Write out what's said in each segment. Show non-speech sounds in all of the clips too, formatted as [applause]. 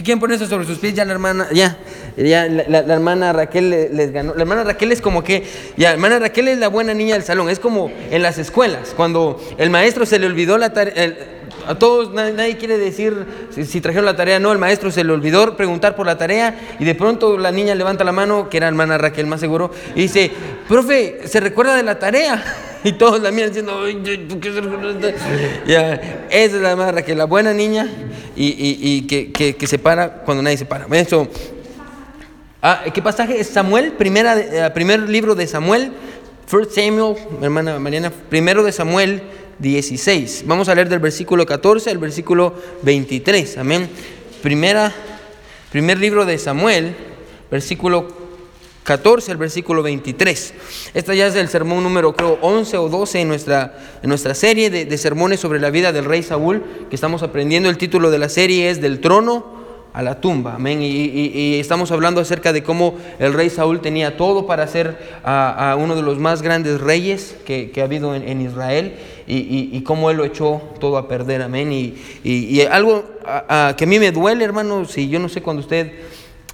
si quieren ponerse sobre sus pies, ya la hermana, ya, ya la, la hermana Raquel les ganó. La hermana Raquel es como que, ya, la hermana Raquel es la buena niña del salón. Es como en las escuelas, cuando el maestro se le olvidó la tarea. A todos, nadie, quiere decir si, trajeron la tarea, no, el maestro se le olvidó preguntar por la tarea y de pronto la niña levanta la mano, que era hermana Raquel más seguro, y dice, profe, ¿se recuerda de la tarea? [laughs] Y todos la miran diciendo, ¿por qué se recuerda? Ya, esa es la hermana Raquel, la buena niña y, que, se para cuando nadie se para. Eso. Ah, ¿Qué pasaje es Samuel? Primera, eh, primer libro de Samuel, First Samuel, hermana Mariana, primero de Samuel 16. Vamos a leer del versículo 14 al versículo 23. Amén. Primera, primer libro de Samuel, versículo 14 al versículo 23. Esta ya es el sermón número, creo, 11 o 12 en nuestra, en nuestra serie de, de sermones sobre la vida del rey Saúl, que estamos aprendiendo. El título de la serie es Del trono a la tumba. Amén. Y, estamos hablando acerca de cómo el rey Saúl tenía todo para ser a, uno de los más grandes reyes que, ha habido en, Israel y, cómo él lo echó todo a perder. Amén. Y, algo que a mí me duele, hermano, si yo no sé cuando usted...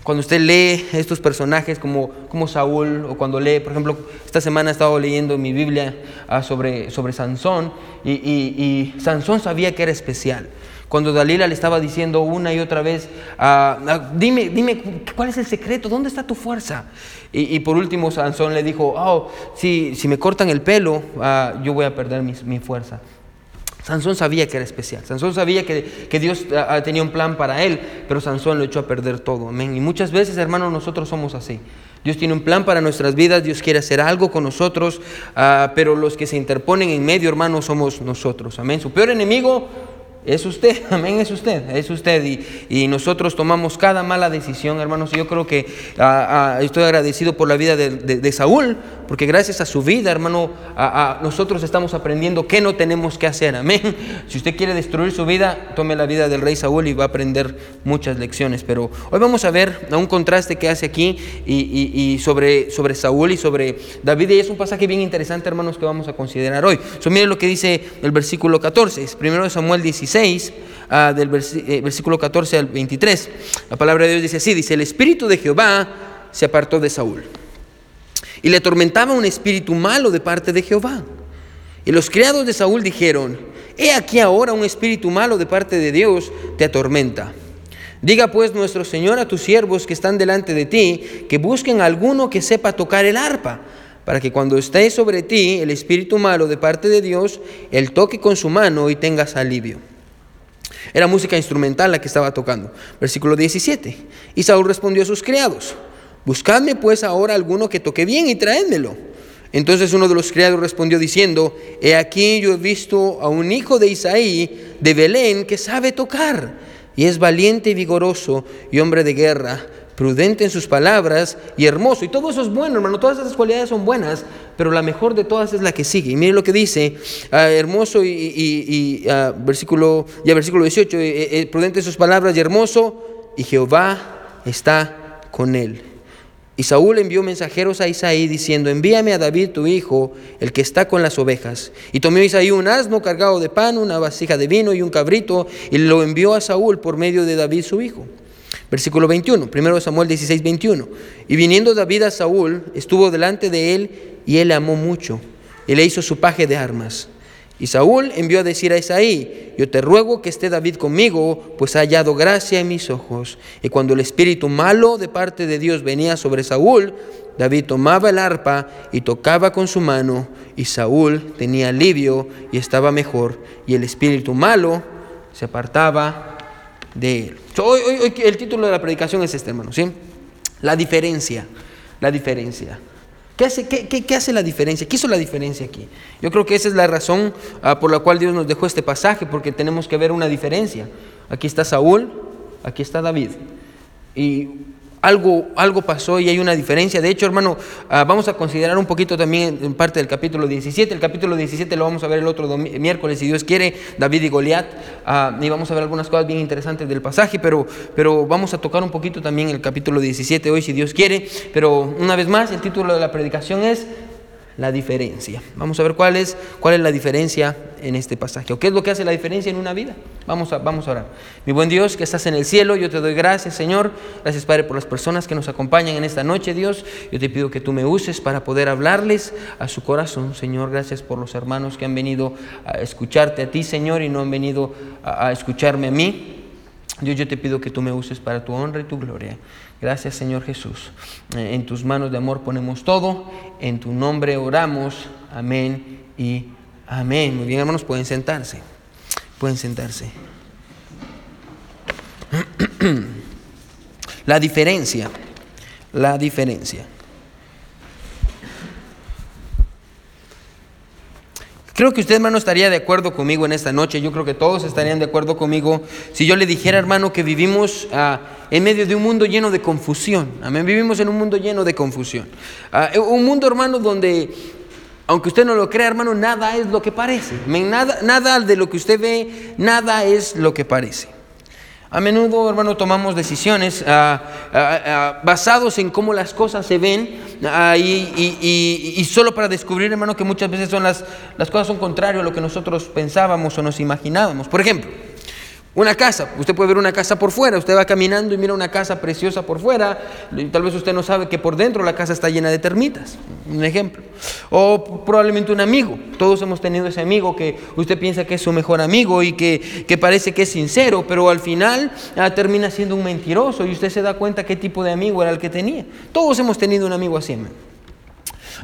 Cuando usted lee estos personajes como, como Saúl, o cuando lee, por ejemplo, esta semana he estado leyendo mi Biblia ah, sobre, sobre Sansón, y Sansón sabía que era especial. Cuando Dalila le estaba diciendo una y otra vez, ah, ah, dime, dime, ¿cuál es el secreto? ¿Dónde está tu fuerza? Y, por último Sansón le dijo, oh, si, si me cortan el pelo, ah, yo voy a perder mi, mi, fuerza. Sansón sabía que era especial. Sansón sabía que, que Dios tenía un plan para él, pero Sansón lo echó a perder todo. Amén. Y muchas veces, hermanos, nosotros somos así. Dios tiene un plan para nuestras vidas, Dios quiere hacer algo con nosotros, pero los que se interponen en medio, hermanos, somos nosotros. Amén. Su peor enemigo es usted, [laughs] amén, es usted, es usted. Y, nosotros tomamos cada mala decisión, hermanos. Yo creo que ah, ah, estoy agradecido por la vida de, Saúl, porque gracias a su vida, hermano, nosotros estamos aprendiendo qué no tenemos que hacer, amén. [laughs] Si usted quiere destruir su vida, tome la vida del rey Saúl y va a aprender muchas lecciones. Pero hoy vamos a ver un contraste que hace aquí y, sobre, sobre Saúl y sobre David. Y es un pasaje bien interesante, hermanos, que vamos a considerar hoy. So, miren lo que dice el versículo 14, primero de Samuel 16. Ah, del eh, versículo 14 al 23. La palabra de Dios dice así, dice, el espíritu de Jehová se apartó de Saúl. Y le atormentaba un espíritu malo de parte de Jehová. Y los criados de Saúl dijeron, he aquí ahora un espíritu malo de parte de Dios te atormenta. Diga pues nuestro Señor a tus siervos que están delante de ti, que busquen alguno que sepa tocar el arpa, para que cuando esté sobre ti el espíritu malo de parte de Dios, él toque con su mano y tengas alivio. Era música instrumental la que estaba tocando. Versículo 17. Y Saúl respondió a sus criados, buscadme pues ahora alguno que toque bien y traédmelo. Entonces uno de los criados respondió diciendo, he aquí yo he visto a un hijo de Isaí de Belén que sabe tocar y es valiente y vigoroso y hombre de guerra prudente en sus palabras y hermoso. Y todo eso es bueno, hermano. Todas esas cualidades son buenas, pero la mejor de todas es la que sigue. Y mire lo que dice, ah, hermoso y, ah, versículo, ya versículo 18, eh, eh, prudente en sus palabras y hermoso, y Jehová está con él. Y Saúl envió mensajeros a Isaí diciendo, envíame a David tu hijo, el que está con las ovejas. Y tomó Isaí un asno cargado de pan, una vasija de vino y un cabrito, y lo envió a Saúl por medio de David su hijo. Versículo 21, primero Samuel 16, 21. Y viniendo David a Saúl, estuvo delante de él y él amó mucho y le hizo su paje de armas. Y Saúl envió a decir a Isaí, yo te ruego que esté David conmigo, pues ha hallado gracia en mis ojos. Y cuando el espíritu malo de parte de Dios venía sobre Saúl, David tomaba el arpa y tocaba con su mano, y Saúl tenía alivio y estaba mejor, y el espíritu malo se apartaba de él. hoy, el título de la predicación es este, hermano, ¿sí? La diferencia, la diferencia. ¿Qué hace, qué, hace la diferencia? ¿Qué hizo la diferencia aquí? Yo creo que esa es la razón ah, por la cual Dios nos dejó este pasaje, porque tenemos que ver una diferencia. Aquí está Saúl, aquí está David. Y algo, algo pasó y hay una diferencia. De hecho, hermano, ah, vamos a considerar un poquito también en parte del capítulo 17. El capítulo 17 lo vamos a ver el otro miércoles, si Dios quiere, David y Goliat. Ah, y vamos a ver algunas cosas bien interesantes del pasaje, pero, pero vamos a tocar un poquito también el capítulo 17 hoy, si Dios quiere. Pero una vez más, el título de la predicación es la diferencia. Vamos a ver cuál es, cuál es la diferencia en este pasaje. ¿O qué es lo que hace la diferencia en una vida? Vamos a, vamos a orar. Mi buen Dios, que estás en el cielo, yo te doy gracias, Señor. Gracias, Padre, por las personas que nos acompañan en esta noche, Dios. Yo te pido que tú me uses para poder hablarles a su corazón, Señor. Gracias por los hermanos que han venido a escucharte a ti, Señor, y no han venido a, a escucharme a mí. Dios, yo te pido que tú me uses para tu honra y tu gloria. Gracias Señor Jesús. Eh, En tus manos de amor ponemos todo. En tu nombre oramos. Amén y amén. Muy bien hermanos, pueden sentarse. Pueden sentarse. [clears throat] La diferencia. La diferencia. Creo que usted, hermano, estaría de acuerdo conmigo en esta noche. Yo creo que todos estarían de acuerdo conmigo si yo le dijera, hermano, que vivimos ah, en medio de un mundo lleno de confusión. Amén. Vivimos en un mundo lleno de confusión. Ah, un mundo, hermano, donde, aunque usted no lo crea, hermano, nada es lo que parece. Nada, nada de lo que usted ve, nada es lo que parece. A menudo, hermano, tomamos decisiones ah, ah, ah, basados en cómo las cosas se ven ah, y, solo para descubrir, hermano, que muchas veces son las, las cosas son contrario a lo que nosotros pensábamos o nos imaginábamos. Por ejemplo, una casa, usted puede ver una casa por fuera, usted va caminando y mira una casa preciosa por fuera, y tal vez usted no sabe que por dentro la casa está llena de termitas, un ejemplo. O probablemente un amigo, todos hemos tenido ese amigo que usted piensa que es su mejor amigo y que, que parece que es sincero, pero al final ah, termina siendo un mentiroso y usted se da cuenta qué tipo de amigo era el que tenía. Todos hemos tenido un amigo así.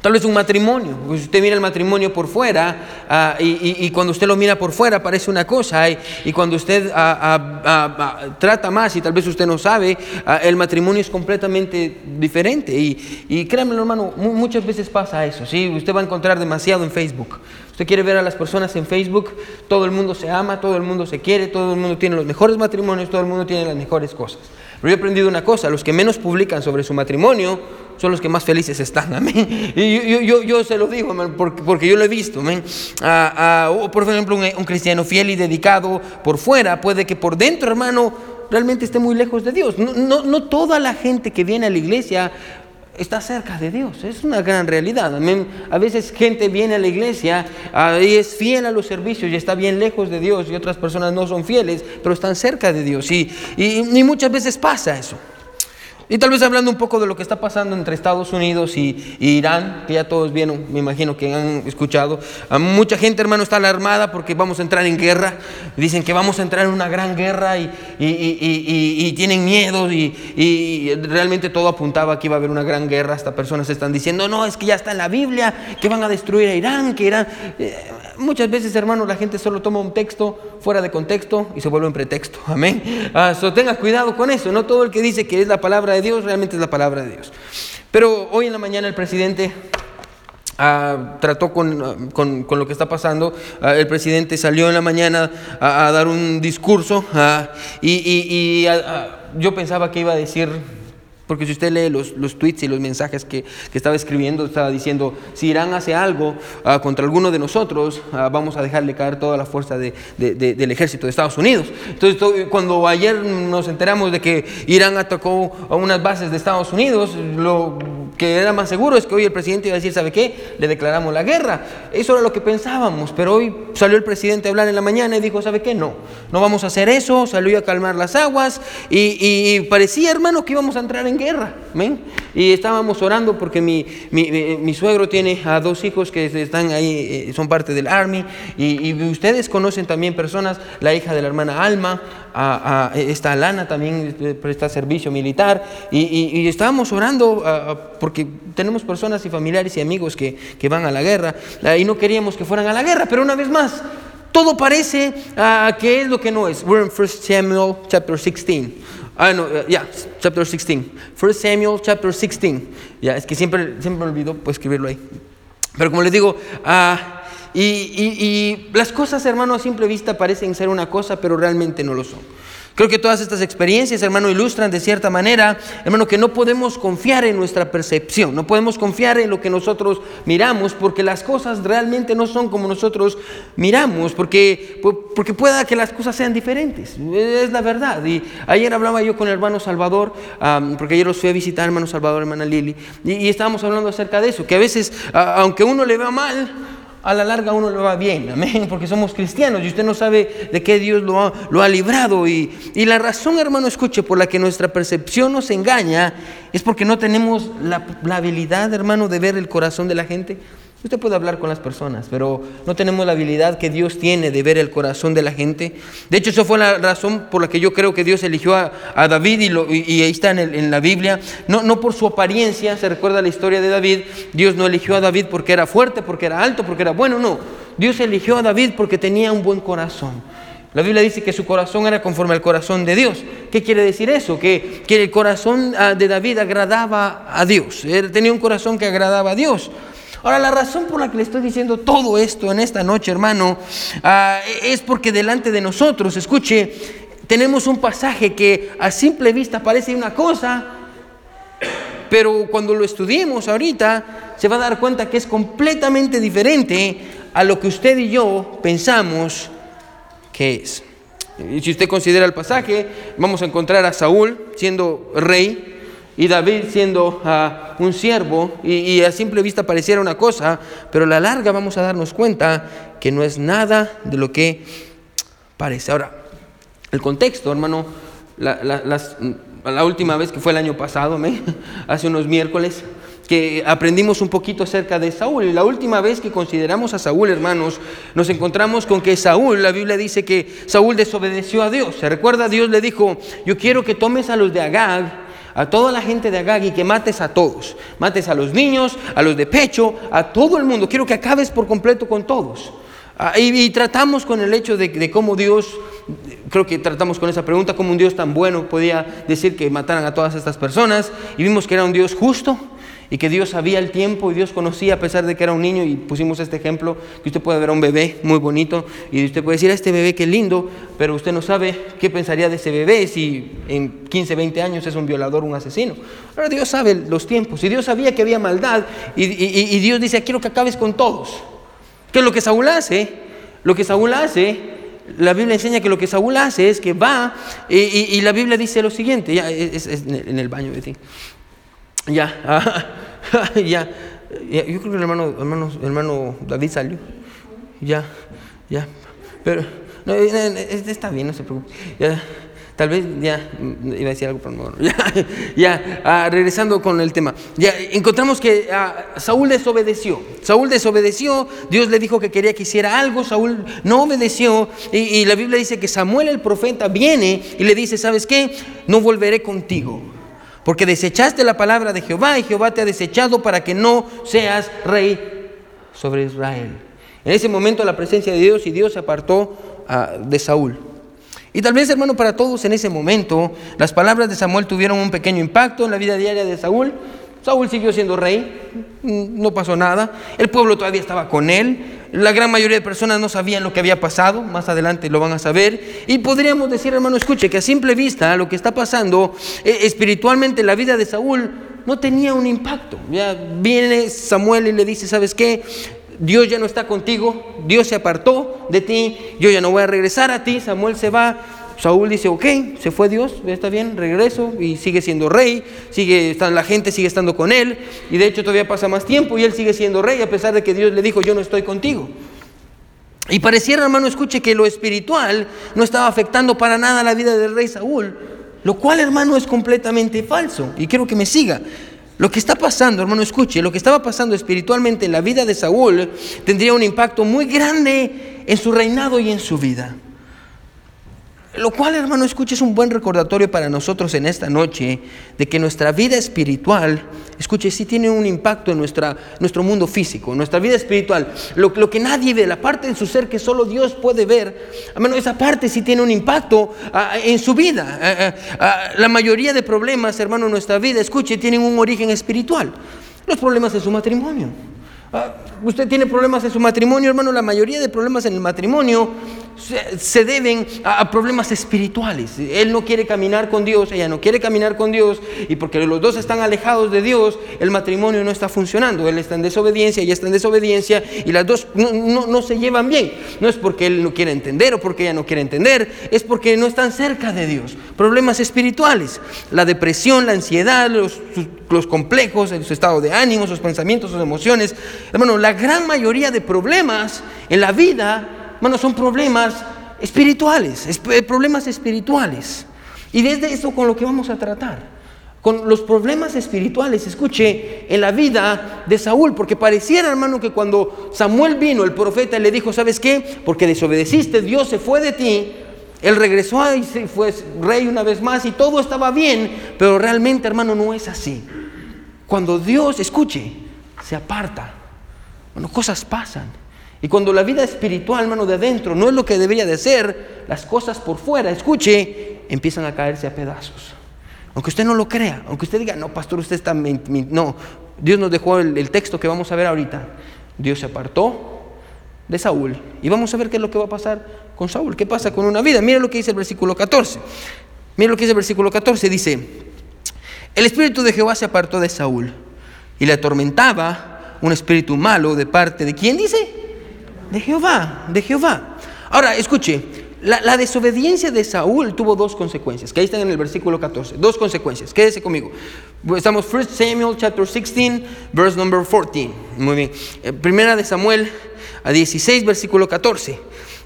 Tal vez un matrimonio. Usted mira el matrimonio por fuera ah, y, y- cuando usted lo mira por fuera parece una cosa y, cuando usted ah, ah, trata más y tal vez usted no sabe, el matrimonio es completamente diferente. Y, y créanme hermano, mu- muchas veces pasa eso. ¿sí? Usted va a encontrar demasiado en Facebook. Usted quiere ver a las personas en Facebook, todo el mundo se ama, todo el mundo se quiere, todo el mundo tiene los mejores matrimonios, todo el mundo tiene las mejores cosas. Pero yo he aprendido una cosa, los que menos publican sobre su matrimonio son los que más felices están, [laughs] amén. Y yo, se lo digo, porque, porque yo lo he visto. Ah, o por ejemplo, un, cristiano fiel y dedicado por fuera, puede que por dentro, hermano, realmente esté muy lejos de Dios. No toda la gente que viene a la iglesia está cerca de Dios. Es una gran realidad. A veces gente viene a la iglesia ah, y es fiel a los servicios y está bien lejos de Dios y otras personas no son fieles, pero están cerca de Dios. Y, y, y muchas veces pasa eso. Y tal vez hablando un poco de lo que está pasando entre Estados Unidos y, Irán, que ya todos vieron, me imagino que han escuchado. A mucha gente, hermano, está alarmada porque vamos a entrar en guerra. Dicen que vamos a entrar en una gran guerra y, tienen miedo y, y realmente todo apuntaba que iba a haber una gran guerra. Hasta personas están diciendo, no, es que ya está en la Biblia, que van a destruir a Irán, que Irán... Eh, muchas veces, hermano, la gente solo toma un texto fuera de contexto y se vuelve un pretexto. [laughs] Amén. Ah, so, tenga cuidado con eso. No todo el que dice que es la palabra de Dios realmente es la palabra de Dios. Pero hoy en la mañana el presidente ah, trató con, ah, con- con lo que está pasando. Ah, el presidente salió en la mañana a, dar un discurso y, y- y, yo pensaba que iba a decir porque si usted lee los, los tweets y los mensajes que, que estaba escribiendo, estaba diciendo, si Irán hace algo ah, contra alguno de nosotros, ah, vamos a dejarle caer toda la fuerza de- de- de- del ejército de Estados Unidos. Entonces, to- cuando ayer nos enteramos de que Irán atacó a unas bases de Estados Unidos, lo que era más seguro es que hoy el presidente iba a decir, ¿sabe qué? Le declaramos la guerra. Eso era lo que pensábamos, pero hoy salió el presidente a hablar en la mañana y dijo, ¿sabe qué? No, no vamos a hacer eso, salió a calmar las aguas y, y- y parecía, hermano, que íbamos a entrar en guerra. ¿ven? Y estábamos orando porque mi, mi- mi- suegro tiene a dos hijos que están ahí, eh, son parte del Army y, y ustedes conocen también personas, la hija de la hermana Alma, a, a Lana también eh, presta servicio militar y, y- y estábamos orando ah, porque tenemos personas y familiares y amigos que, que van a la guerra ah, y no queríamos que fueran a la guerra, pero una vez más, todo parece ah, que es lo que no es. We're in 1 Samuel chapter 16. Ah, no, eh, ya, chapter 16. 1 Samuel chapter 16. Ya, es que siempre, siempre me olvido pues, escribirlo ahí. Pero como les digo, ah, y, y- y las cosas, hermano, a simple vista parecen ser una cosa, pero realmente no lo son. Creo que todas estas experiencias, hermano, ilustran de cierta manera, hermano, que no podemos confiar en nuestra percepción, no podemos confiar en lo que nosotros miramos, porque las cosas realmente no son como nosotros miramos, porque, porque pueda que las cosas sean diferentes, es la verdad. Y ayer hablaba yo con el hermano Salvador, porque ayer los fui a visitar, hermano Salvador, hermana Lili, y, y estábamos hablando acerca de eso, que a veces, aunque uno le vea mal, a la larga uno lo va bien, amén, porque somos cristianos y usted no sabe de qué Dios lo ha, lo ha librado. Y, y, la razón, hermano, escuche, por la que nuestra percepción nos engaña es porque no tenemos la, la habilidad, hermano, de ver el corazón de la gente. Usted puede hablar con las personas, pero no tenemos la habilidad que Dios tiene de ver el corazón de la gente. De hecho, eso fue la razón por la que yo creo que Dios eligió a, David y, lo, y, ahí está en, en, la Biblia. No, no por su apariencia, se recuerda la historia de David. Dios no eligió a David porque era fuerte, porque era alto, porque era bueno, no. Dios eligió a David porque tenía un buen corazón. La Biblia dice que su corazón era conforme al corazón de Dios. ¿Qué quiere decir eso? Que, que el corazón ah, de David agradaba a Dios. Él tenía un corazón que agradaba a Dios. Ahora, la razón por la que le estoy diciendo todo esto en esta noche, hermano, ah, es porque delante de nosotros, escuche, tenemos un pasaje que a simple vista parece una cosa, pero cuando lo estudiemos ahorita, se va a dar cuenta que es completamente diferente a lo que usted y yo pensamos que es. Y si usted considera el pasaje, vamos a encontrar a Saúl siendo rey, y David siendo ah, un siervo y, a simple vista pareciera una cosa, pero a la larga vamos a darnos cuenta que no es nada de lo que parece. Ahora, el contexto, hermano, la, última vez que fue el año pasado, [laughs] hace unos miércoles, que aprendimos un poquito acerca de Saúl. Y la última vez que consideramos a Saúl, hermanos, nos encontramos con que Saúl, la Biblia dice que Saúl desobedeció a Dios. ¿Se recuerda? Dios le dijo, yo quiero que tomes a los de Agag a toda la gente de Agag y que mates a todos. Mates a los niños, a los de pecho, a todo el mundo. Quiero que acabes por completo con todos. Ah, y, tratamos con el hecho de, de, cómo Dios, creo que tratamos con esa pregunta, cómo un Dios tan bueno podía decir que mataran a todas estas personas. Y vimos que era un Dios justo, y que Dios sabía el tiempo y Dios conocía a pesar de que era un niño y pusimos este ejemplo que usted puede ver a un bebé muy bonito y usted puede decir a este bebé qué lindo, pero usted no sabe qué pensaría de ese bebé si en 15, 20 años es un violador, un asesino. Ahora Dios sabe los tiempos y Dios sabía que había maldad y, y Dios dice quiero que acabes con todos. ¿Qué es lo que Saúl hace? Lo que Saúl hace la Biblia enseña que lo que Saúl hace es que va y, la Biblia dice lo siguiente, ya es, en el baño, [laughs] ya, ya, yo creo que el hermano, hermano, hermano David salió. Ya, ya. Pero, no, eh, eh, está bien, no se preocupe. Ya, tal vez ya, iba a decir algo, pero no. [laughs] Ya, ya ah, regresando con el tema. Ya, encontramos que ah, Saúl desobedeció. Saúl desobedeció, Dios le dijo que quería que hiciera algo, Saúl no obedeció. Y, y la Biblia dice que Samuel el profeta viene y le dice, ¿sabes qué? No volveré contigo porque desechaste la palabra de Jehová y Jehová te ha desechado para que no seas rey sobre Israel. En ese momento la presencia de Dios y Dios se apartó ah, de Saúl. Y tal vez, hermano, para todos en ese momento, las palabras de Samuel tuvieron un pequeño impacto en la vida diaria de Saúl. Saúl siguió siendo rey, no pasó nada, el pueblo todavía estaba con él, la gran mayoría de personas no sabían lo que había pasado, más adelante lo van a saber. Y podríamos decir, hermano, escuche, que a simple vista lo que está pasando eh, espiritualmente en la vida de Saúl no tenía un impacto. Ya viene Samuel y le dice, ¿sabes qué? Dios ya no está contigo, Dios se apartó de ti, yo ya no voy a regresar a ti, Samuel se va, Saúl dice, ok, se fue Dios, está bien, regreso y sigue siendo rey, sigue, la gente sigue estando con él y de hecho todavía pasa más tiempo y él sigue siendo rey a pesar de que Dios le dijo, yo no estoy contigo. Y pareciera, hermano, escuche que lo espiritual no estaba afectando para nada la vida del rey Saúl, lo cual, hermano, es completamente falso. Y quiero que me siga. Lo que está pasando, hermano, escuche, lo que estaba pasando espiritualmente en la vida de Saúl tendría un impacto muy grande en su reinado y en su vida. Lo cual, hermano, escuche, es un buen recordatorio para nosotros en esta noche de que nuestra vida espiritual, escuche, sí tiene un impacto en nuestra, nuestro mundo físico, nuestra vida espiritual. Lo, lo, que nadie ve, la parte en su ser que solo Dios puede ver, hermano, esa parte sí tiene un impacto ah, en su vida. Ah, ah, la mayoría de problemas, hermano, en nuestra vida, escuche, tienen un origen espiritual. Los problemas en su matrimonio. usted tiene problemas en su matrimonio, hermano, la mayoría de problemas en el matrimonio se, deben a, problemas espirituales. Él no quiere caminar con Dios, ella no quiere caminar con Dios, y porque los dos están alejados de Dios, el matrimonio no está funcionando. Él está en desobediencia, ella está en desobediencia, y las dos no, se llevan bien. No es porque él no quiere entender o porque ella no quiere entender, es porque no están cerca de Dios. Problemas espirituales, la depresión, la ansiedad, los, complejos, su estado de ánimo, sus pensamientos, sus emociones. Hermano, la gran mayoría de problemas en la vida bueno, son problemas espirituales, eh, problemas espirituales. Y desde eso con lo que vamos a tratar, con los problemas espirituales, escuche, en la vida de Saúl, porque pareciera, hermano, que cuando Samuel vino, el profeta, le dijo, ¿sabes qué? Porque desobedeciste, Dios se fue de ti, él regresó y fue rey una vez más y todo estaba bien, pero realmente, hermano, no es así. Cuando Dios, escuche, se aparta, bueno, cosas pasan. Y cuando la vida espiritual, hermano, de adentro no es lo que debería de ser, las cosas por fuera, escuche, empiezan a caerse a pedazos. Aunque usted no lo crea, aunque usted diga, no, pastor, usted está... No, Dios nos dejó el, texto que vamos a ver ahorita. Dios se apartó de Saúl. Y vamos a ver qué es lo que va a pasar con Saúl. ¿Qué pasa con una vida? Mira lo que dice el versículo 14. Mira lo que dice el versículo 14. Dice, el espíritu de Jehová se apartó de Saúl y le atormentaba un espíritu malo de parte de quién dice? De Jehová, de Jehová. Ahora, escuche, la, desobediencia de Saúl tuvo dos consecuencias, que ahí están en el versículo 14, dos consecuencias, quédese conmigo. Estamos 1 Samuel chapter 16, verse number 14. Muy bien. Eh, primera de Samuel a 16, versículo 14.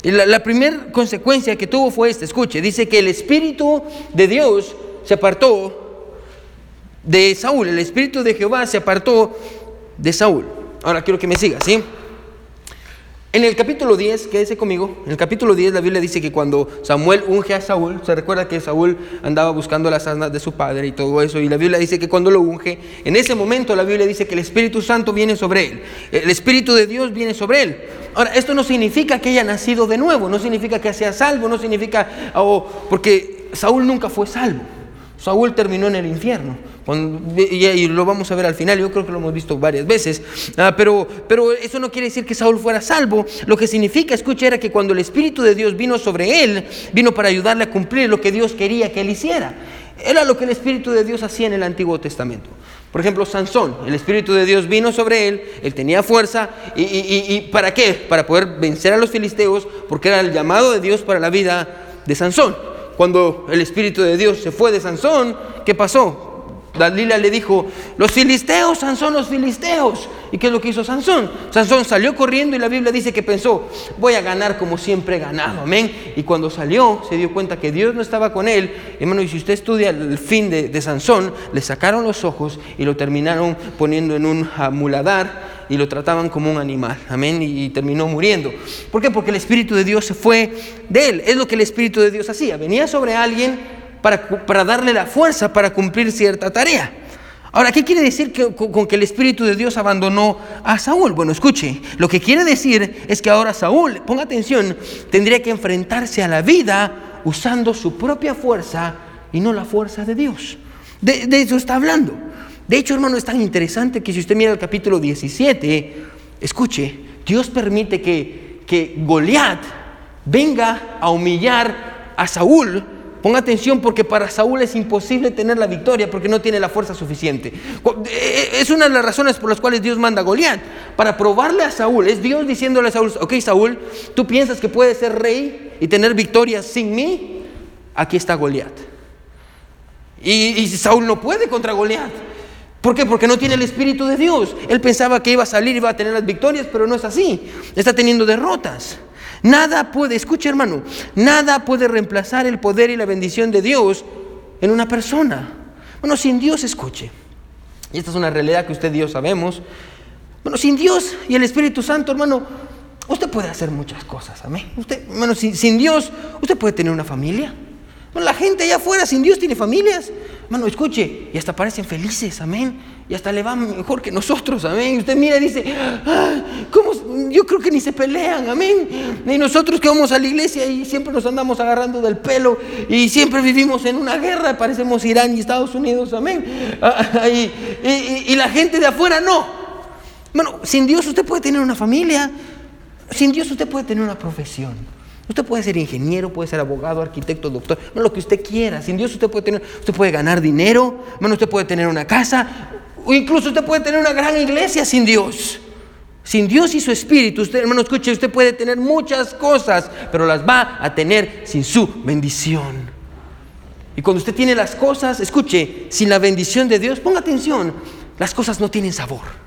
Y la, la primera consecuencia que tuvo fue esta, escuche, dice que el Espíritu de Dios se apartó de Saúl, el Espíritu de Jehová se apartó de Saúl. Ahora quiero que me siga, ¿sí? En el capítulo 10, quédese conmigo, en el capítulo 10 la Biblia dice que cuando Samuel unge a Saúl, se recuerda que Saúl andaba buscando las asnas de su padre y todo eso, y la Biblia dice que cuando lo unge, en ese momento la Biblia dice que el Espíritu Santo viene sobre él, el Espíritu de Dios viene sobre él. Ahora, esto no significa que haya nacido de nuevo, no significa que sea salvo, no significa, oh, porque Saúl nunca fue salvo, Saúl terminó en el infierno y, lo vamos a ver al final, yo creo que lo hemos visto varias veces, ah, pero, pero eso no quiere decir que Saúl fuera salvo, lo que significa, escucha, era que cuando el Espíritu de Dios vino sobre él, vino para ayudarle a cumplir lo que Dios quería que él hiciera. Era lo que el Espíritu de Dios hacía en el Antiguo Testamento. Por ejemplo, Sansón, el Espíritu de Dios vino sobre él, él tenía fuerza, y, y, ¿para qué? Para poder vencer a los filisteos, porque era el llamado de Dios para la vida de Sansón. Cuando el Espíritu de Dios se fue de Sansón, ¿qué pasó? Dalila le dijo, los filisteos, Sansón, los filisteos. ¿Y qué es lo que hizo Sansón? Sansón salió corriendo y la Biblia dice que pensó, voy a ganar como siempre he ganado, amén. Y cuando salió se dio cuenta que Dios no estaba con él. Hermano, y si usted estudia el fin de, Sansón, le sacaron los ojos y lo terminaron poniendo en un muladar y lo trataban como un animal, amén, y, terminó muriendo. ¿Por qué? Porque el Espíritu de Dios se fue de él. Es lo que el Espíritu de Dios hacía. Venía sobre alguien para, darle la fuerza para cumplir cierta tarea. Ahora, ¿qué quiere decir con, que el Espíritu de Dios abandonó a Saúl? Bueno, escuche, lo que quiere decir es que ahora Saúl, ponga atención, tendría que enfrentarse a la vida usando su propia fuerza y no la fuerza de Dios. De, eso está hablando. De hecho, hermano, es tan interesante que si usted mira el capítulo 17, escuche, Dios permite que, que Goliat venga a humillar a Saúl Ponga atención porque para Saúl es imposible tener la victoria porque no tiene la fuerza suficiente. Eh, eh, es una de las razones por las cuales Dios manda a Goliat. Para probarle a Saúl, es Dios diciéndole a Saúl, ok Saúl, tú piensas que puedes ser rey y tener victoria sin mí. Aquí está Goliat. Y, y Saúl no puede contra Goliat. ¿Por qué? Porque no tiene el Espíritu de Dios. Él pensaba que iba a salir y iba a tener las victorias, pero no es así. Está teniendo derrotas. Nada puede, escuche hermano, nada puede reemplazar el poder y la bendición de Dios en una persona. Bueno, sin Dios, escuche. Y esta es una realidad que usted y yo sabemos. Bueno, sin Dios y el Espíritu Santo, hermano, usted puede hacer muchas cosas. Amén. Usted, hermano, sin Dios, usted puede tener una familia la gente allá afuera sin Dios tiene familias. Hermano, escuche, y hasta parecen felices, amén. Y hasta le va mejor que nosotros, amén. Usted mira y dice, ¿cómo? yo creo que ni se pelean, amén. Y nosotros que vamos a la iglesia y siempre nos andamos agarrando del pelo y siempre vivimos en una guerra, parecemos Irán y Estados Unidos, amén. Ah, y, y la gente de afuera no. Bueno, sin Dios usted puede tener una familia, sin Dios usted puede tener una profesión. Usted puede ser ingeniero, puede ser abogado, arquitecto, doctor, lo que usted quiera. Sin Dios usted puede tener, usted puede ganar dinero, bueno, usted puede tener una casa, o incluso usted puede tener una gran iglesia sin Dios. Sin Dios y su espíritu, usted hermano, escuche, usted puede tener muchas cosas, pero las va a tener sin su bendición. Y cuando usted tiene las cosas, escuche, sin la bendición de Dios, ponga atención, las cosas no tienen sabor.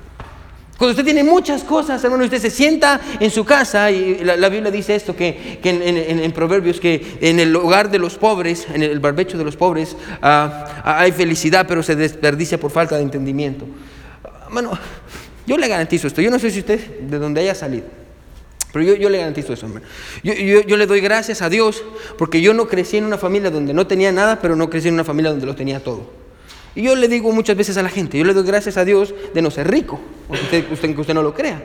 Cuando usted tiene muchas cosas, hermano, usted se sienta en su casa, y la, Biblia dice esto, que, en, Proverbios, que en el hogar de los pobres, en el barbecho de los pobres, ah, hay felicidad, pero se desperdicia por falta de entendimiento. Hermano, yo le garantizo esto. Yo no sé si usted de donde haya salido. Pero yo, le garantizo eso, hermano. Yo, yo, le doy gracias a Dios porque yo no crecí en una familia donde no tenía nada, pero no crecí en una familia donde lo tenía todo. Y yo le digo muchas veces a la gente, yo le doy gracias a Dios de no ser rico, aunque usted, usted no lo crea.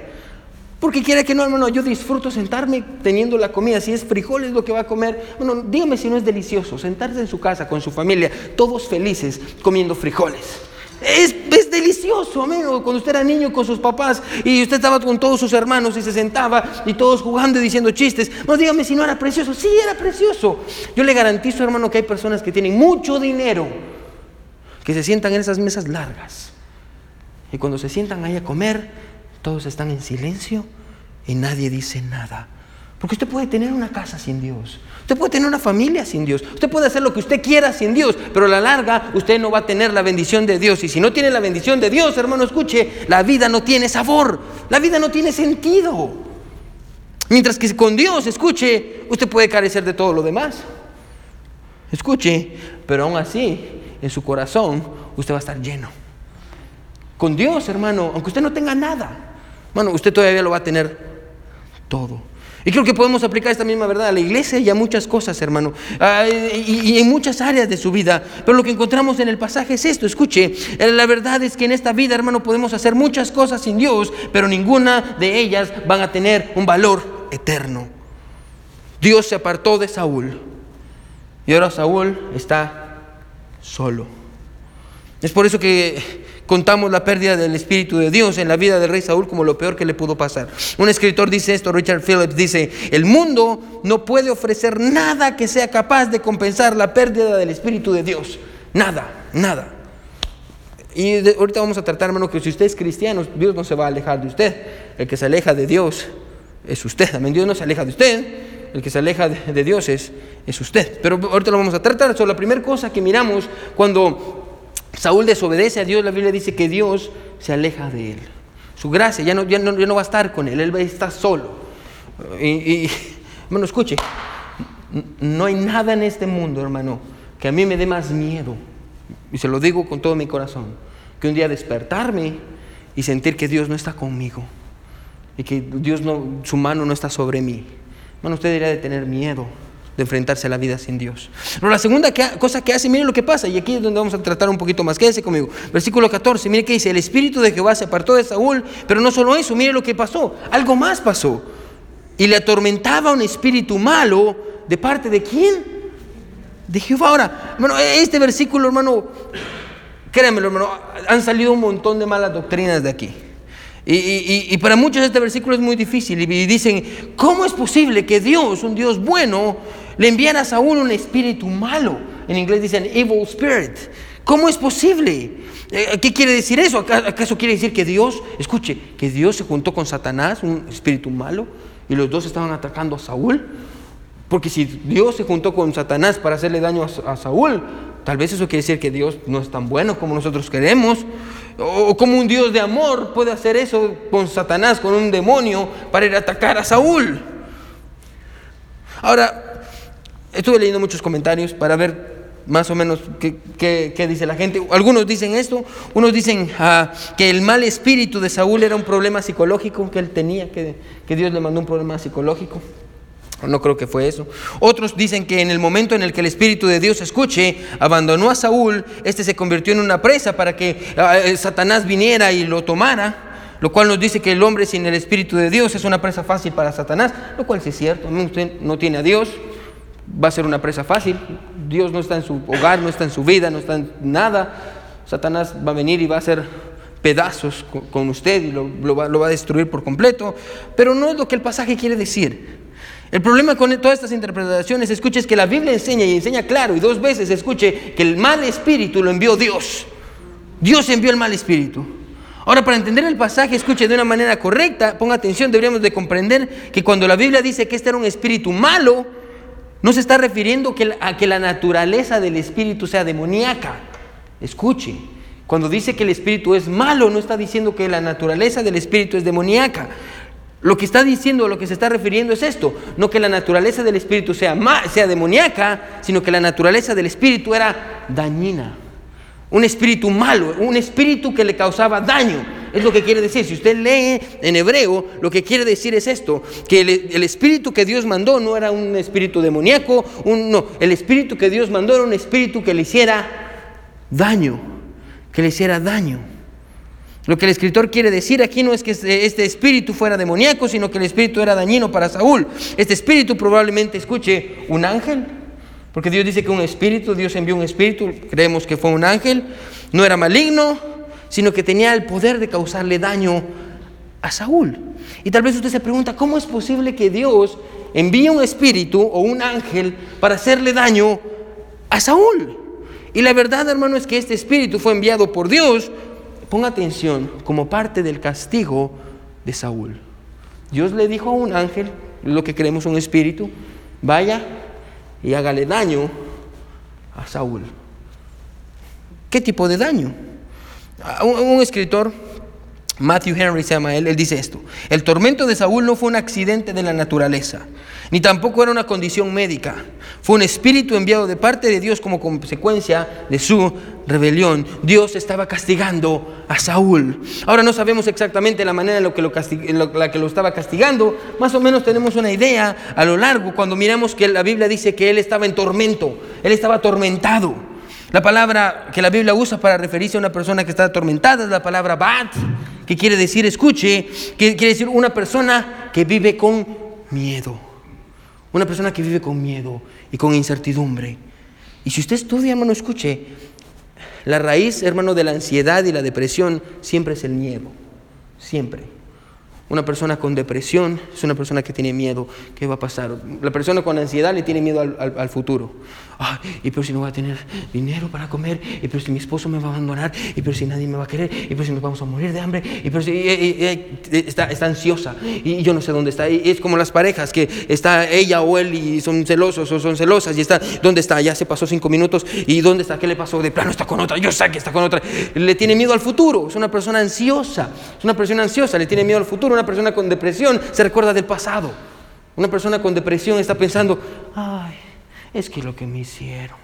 Porque quiere que no, hermano, yo disfruto sentarme teniendo la comida. Si es frijoles lo que va a comer, bueno, dígame si no es delicioso, sentarse en su casa con su familia, todos felices comiendo frijoles. Es, delicioso, amigo. Cuando usted era niño con sus papás y usted estaba con todos sus hermanos y se sentaba y todos jugando y diciendo chistes. No, dígame si no era precioso. Sí, era precioso. Yo le garantizo, hermano, que hay personas que tienen mucho dinero que se sientan en esas mesas largas. Y cuando se sientan ahí a comer, todos están en silencio y nadie dice nada. Porque usted puede tener una casa sin Dios. Usted puede tener una familia sin Dios. Usted puede hacer lo que usted quiera sin Dios. Pero a la larga usted no va a tener la bendición de Dios. Y si no tiene la bendición de Dios, hermano, escuche, la vida no tiene sabor. La vida no tiene sentido. Mientras que con Dios, escuche, usted puede carecer de todo lo demás. Escuche, pero aún así, en su corazón, usted va a estar lleno. Con Dios, hermano, aunque usted no tenga nada, bueno, usted todavía lo va a tener todo. Y creo que podemos aplicar esta misma verdad a la iglesia y a muchas cosas, hermano, y, en muchas áreas de su vida. Pero lo que encontramos en el pasaje es esto, escuche, eh, la verdad es que en esta vida, hermano, podemos hacer muchas cosas sin Dios, pero ninguna de ellas van a tener un valor eterno. Dios se apartó de Saúl y ahora Saúl está solo. Es por eso que contamos la pérdida del Espíritu de Dios en la vida del rey Saúl como lo peor que le pudo pasar. Un escritor dice esto, Richard Phillips dice, el mundo no puede ofrecer nada que sea capaz de compensar la pérdida del Espíritu de Dios. Nada, nada. Y ahorita vamos a tratar, hermano, que si usted es cristiano, Dios no se va a alejar de usted. El que se aleja de Dios es usted. Amén. Dios no se aleja de usted. El que se aleja de, Dios es, es usted. Pero ahorita lo vamos a tratar. So, la primera cosa que miramos cuando Saúl desobedece a Dios, la Biblia dice que Dios se aleja de él. Su gracia ya no, ya no, va a estar con él, él va a estar solo. Y, hermano, escuche, no hay nada en este mundo, hermano, que a mí me dé más miedo, y se lo digo con todo mi corazón, que un día despertarme y sentir que Dios no está conmigo, y que Dios no, su mano no está sobre mí. Hermano, usted debería de tener miedo de enfrentarse a la vida sin Dios. Pero la segunda cosa que hace, mire lo que pasa, y aquí es donde vamos a tratar un poquito más. Quédese conmigo. Versículo 14, mire que dice, el espíritu de Jehová se apartó de Saúl, pero no solo eso, mire lo que pasó, algo más pasó. Y le atormentaba un espíritu malo de parte de quién? De Jehová. Ahora, hermano, este versículo, hermano, créanmelo, hermano, han salido un montón de malas doctrinas de aquí. Y, para muchos este versículo es muy difícil. Y dicen, ¿cómo es posible que Dios, un Dios bueno, le envían a Saúl un espíritu malo. En inglés dicen evil spirit. ¿Cómo es posible? Eh, ¿Qué quiere decir eso? ¿Acaso quiere decir que Dios, escuche, que Dios se juntó con Satanás, un espíritu malo, y los dos estaban atacando a Saúl? Porque si Dios se juntó con Satanás para hacerle daño a, Saúl, tal vez eso quiere decir que Dios no es tan bueno como nosotros queremos. O como un Dios de amor puede hacer eso con Satanás, con un demonio, para ir a atacar a Saúl. Ahora, Estuve leyendo muchos comentarios para ver más o menos qué, dice la gente. Algunos dicen esto, unos dicen ah, que el mal espíritu de Saúl era un problema psicológico que él tenía, que, que Dios le mandó un problema psicológico. No creo que fue eso. Otros dicen que en el momento en el que el Espíritu de Dios escuche, abandonó a Saúl, este se convirtió en una presa para que ah, eh, Satanás viniera y lo tomara, lo cual nos dice que el hombre sin el Espíritu de Dios es una presa fácil para Satanás, lo cual sí es cierto. Usted no tiene a Dios, va a ser una presa fácil. Dios no está en su hogar, no está en su vida, no está en nada. Satanás va a venir y va a hacer pedazos con, usted y lo, va, a destruir por completo. Pero no es lo que el pasaje quiere decir. El problema con todas estas interpretaciones, escuche, es que la Biblia enseña y enseña claro, y dos veces escuche que el mal espíritu lo envió Dios. Dios envió el mal espíritu. Ahora, para entender el pasaje, escuche de una manera correcta, ponga atención, deberíamos de comprender que cuando la Biblia dice que este era un espíritu malo, no se está refiriendo a que la naturaleza del espíritu sea demoníaca. Escuche, cuando dice que el espíritu es malo, no está diciendo que la naturaleza del espíritu es demoníaca. Lo que está diciendo, lo que se está refiriendo es esto, no que la naturaleza del espíritu sea, sea demoníaca, sino que la naturaleza del espíritu era dañina un espíritu malo, un espíritu que le causaba daño. Es lo que quiere decir. Si usted lee en hebreo, lo que quiere decir es esto, que el, espíritu que Dios mandó no era un espíritu demoníaco, no, el espíritu que Dios mandó era un espíritu que le hiciera daño, que le hiciera daño. Lo que el escritor quiere decir aquí no es que este, este espíritu fuera demoníaco, sino que el espíritu era dañino para Saúl. Este espíritu probablemente escuche un ángel, porque Dios dice que un espíritu, Dios envió un espíritu, creemos que fue un ángel, no era maligno, sino que tenía el poder de causarle daño a Saúl. Y tal vez usted se pregunta, ¿cómo es posible que Dios envíe un espíritu o un ángel para hacerle daño a Saúl? Y la verdad, hermano, es que este espíritu fue enviado por Dios, ponga atención, como parte del castigo de Saúl. Dios le dijo a un ángel, lo que creemos un espíritu, vaya y hágale daño a Saúl. ¿Qué tipo de daño? Un, escritor, Matthew Henry se llama él, él dice esto, el tormento de Saúl no fue un accidente de la naturaleza, ni tampoco era una condición médica, fue un espíritu enviado de parte de Dios como consecuencia de su rebelión. Dios estaba castigando a Saúl. Ahora no sabemos exactamente la manera en la que lo, la que lo estaba castigando. Más o menos tenemos una idea a lo largo cuando miramos que la Biblia dice que él estaba en tormento. Él estaba atormentado. La palabra que la Biblia usa para referirse a una persona que está atormentada es la palabra bat, que quiere decir, escuche, que quiere decir una persona que vive con miedo. Una persona que vive con miedo y con incertidumbre. Y si usted estudia, hermano, escuche, la raíz, hermano, de la ansiedad y la depresión siempre es el miedo. Siempre. Una persona con depresión es una persona que tiene miedo. ¿Qué va a pasar? La persona con ansiedad le tiene miedo al, futuro. Y pero si no voy a tener dinero para comer, y pero si mi esposo me va a abandonar, y pero si nadie me va a querer, y pero si nos vamos a morir de hambre, y pero si está, ansiosa, y yo no sé dónde está. Es como las parejas que está ella o él y son celosos o son celosas, y está, ¿dónde está? Ya se pasó cinco minutos, ¿y dónde está? ¿Qué le pasó? De plano está con otra, yo sé que está con otra. Le tiene miedo al futuro, es una persona ansiosa, es una persona ansiosa, le tiene miedo al futuro una persona con depresión se recuerda del pasado. Una persona con depresión está pensando, ay, es que lo que me hicieron,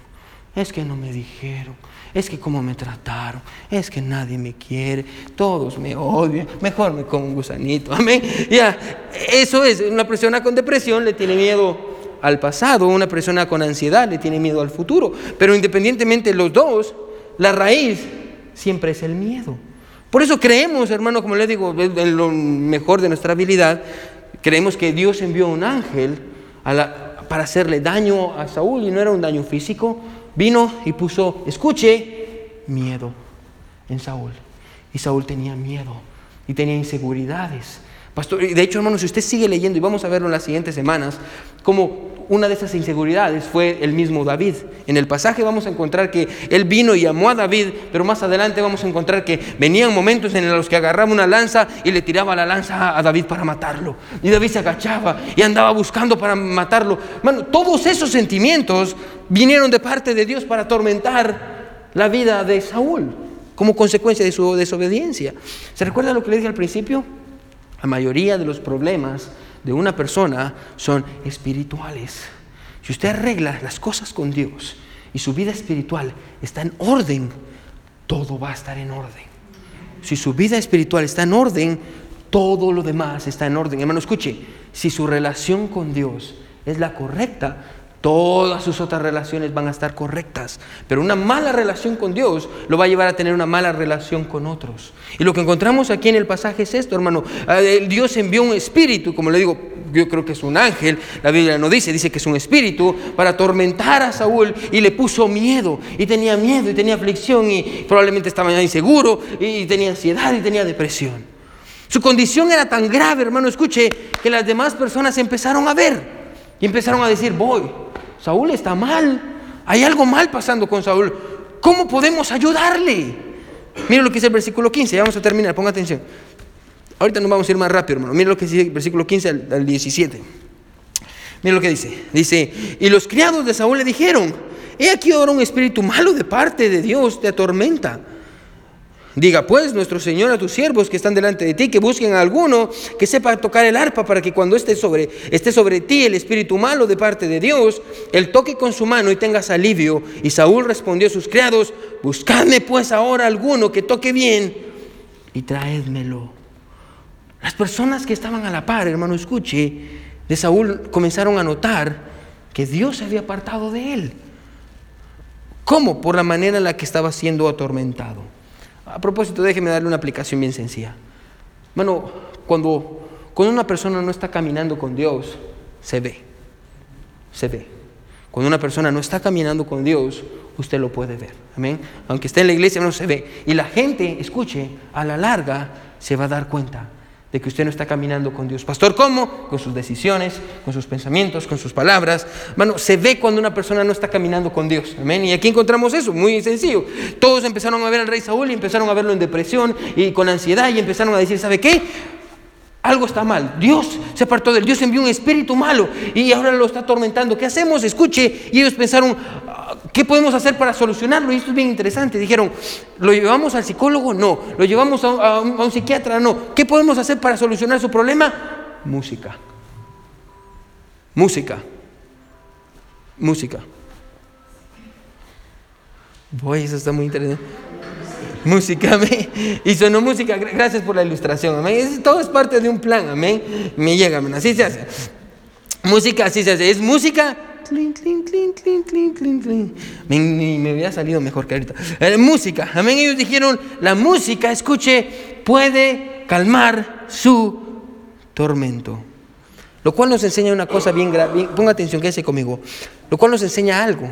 es que no me dijeron, es que cómo me trataron, es que nadie me quiere, todos me odian, mejor me como un gusanito, [laughs] amén. Ya, eso es, una persona con depresión le tiene miedo al pasado, una persona con ansiedad le tiene miedo al futuro, pero independientemente de los dos, la raíz siempre es el miedo. Por eso creemos, hermano, como les digo, en lo mejor de nuestra habilidad, creemos que Dios envió un ángel para hacerle daño a Saúl y no era un daño físico. Vino y puso, escuche, miedo en Saúl. Y Saúl tenía miedo y tenía inseguridades. Pastor, de hecho, hermano, si usted sigue leyendo, y vamos a verlo en las siguientes semanas, como una de esas inseguridades fue el mismo David. En el pasaje vamos a encontrar que él vino y amó a David, pero más adelante vamos a encontrar que venían momentos en los que agarraba una lanza y le tiraba la lanza a David para matarlo. Y David se agachaba y andaba buscando para matarlo. Bueno, todos esos sentimientos vinieron de parte de Dios para atormentar la vida de Saúl como consecuencia de su desobediencia. ¿Se recuerda lo que le dije al principio? La mayoría de los problemas de una persona son espirituales. Si usted arregla las cosas con Dios y su vida espiritual está en orden, todo va a estar en orden. Si su vida espiritual está en orden, todo lo demás está en orden. Hermano, escuche, si su relación con Dios es la correcta, Todas sus otras relaciones van a estar correctas, pero una mala relación con Dios lo va a llevar a tener una mala relación con otros. Y lo que encontramos aquí en el pasaje es esto, hermano. Ah, Dios envió un espíritu, como le digo, yo creo que es un ángel, la Biblia no dice, dice que es un espíritu, para atormentar a Saúl y le puso miedo, y tenía miedo, y tenía aflicción, y probablemente estaba inseguro, y tenía ansiedad, y tenía depresión. Su condición era tan grave, hermano, escuche, que las demás personas empezaron a ver. Y empezaron a decir, voy, Saúl está mal, hay algo mal pasando con Saúl, ¿cómo podemos ayudarle? Miren lo que dice el versículo 15, ya vamos a terminar, ponga atención. Ahorita nos vamos a ir más rápido, hermano. Miren lo que dice el versículo 15 al, al 17. Miren lo que dice. Dice, y los criados de Saúl le dijeron, he aquí ahora un espíritu malo de parte de Dios te atormenta. Diga pues nuestro Señor a tus siervos que están delante de ti que busquen a alguno que sepa tocar el arpa para que cuando esté sobre, esté sobre ti el espíritu malo de parte de Dios, él toque con su mano y tengas alivio. Y Saúl respondió a sus criados, buscadme pues ahora alguno que toque bien y traédmelo. Las personas que estaban a la par, hermano, escuche, de Saúl comenzaron a notar que Dios se había apartado de él. ¿Cómo? Por la manera en la que estaba siendo atormentado. A propósito, déjeme darle una aplicación bien sencilla. Bueno, cuando, una persona no está caminando con Dios, se ve. Se ve. Cuando una persona no está caminando con Dios, usted lo puede ver. Amén. Aunque esté en la iglesia, no se ve. Y la gente, escuche, a la larga se va a dar cuenta de que usted no está caminando con Dios. Pastor, ¿cómo? Con sus decisiones, con sus pensamientos, con sus palabras. Bueno, se ve cuando una persona no está caminando con Dios. Amén. Y aquí encontramos eso, muy sencillo. Todos empezaron a ver al rey Saúl y empezaron a verlo en depresión y con ansiedad y empezaron a decir, ¿sabe qué? Algo está mal. Dios se apartó de él. Dios envió un espíritu malo y ahora lo está atormentando. ¿Qué hacemos? Escuche. Y ellos pensaron, ¿qué podemos hacer para solucionarlo? Y esto es bien interesante. Dijeron, ¿lo llevamos al psicólogo? No. ¿Lo llevamos a un, psiquiatra? No. ¿Qué podemos hacer para solucionar su problema? Música. Música. Música. Voy, eso está muy interesante música, amén. [laughs] Y sonó música, gracias por la ilustración, amén. todo es parte de un plan, amén. Me llega, amén. Así se hace. Música, así se hace. Es música. Clink, clink, clink, clink, clink, clink, clink. Me, me, había salido mejor que ahorita. Eh, música, amén. Ellos dijeron, la música, escuche, puede calmar su tormento. Lo cual nos enseña una cosa bien grave. Ponga atención, quédese conmigo. Lo cual nos enseña algo.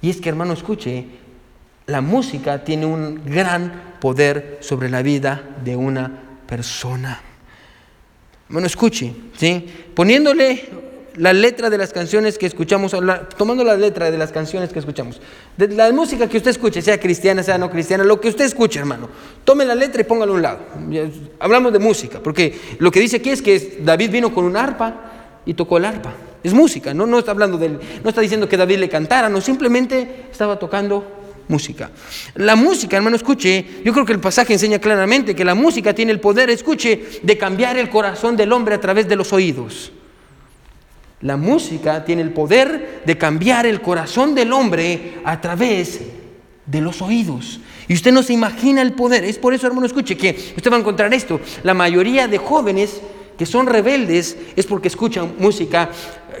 Y es que, hermano, escuche, la música tiene un gran poder sobre la vida de una persona. Bueno, escuche, ¿sí? Poniéndole la letra de las canciones que escuchamos, tomando la letra de las canciones que escuchamos, de la música que usted escuche, sea cristiana, sea no cristiana, lo que usted escuche, hermano, tome la letra y póngalo a un lado. Hablamos de música, porque lo que dice aquí es que David vino con un arpa y tocó el arpa. Es música, no, no está hablando del, no está diciendo que David le cantara, no, simplemente estaba tocando música. La música, hermano, escuche, yo creo que el pasaje enseña claramente que la música tiene el poder, escuche, de cambiar el corazón del hombre a través de los oídos. La música tiene el poder de cambiar el corazón del hombre a través de los oídos. Y usted no se imagina el poder. Es por eso, hermano, escuche, que usted va a encontrar esto. La mayoría de jóvenes que son rebeldes es porque escuchan música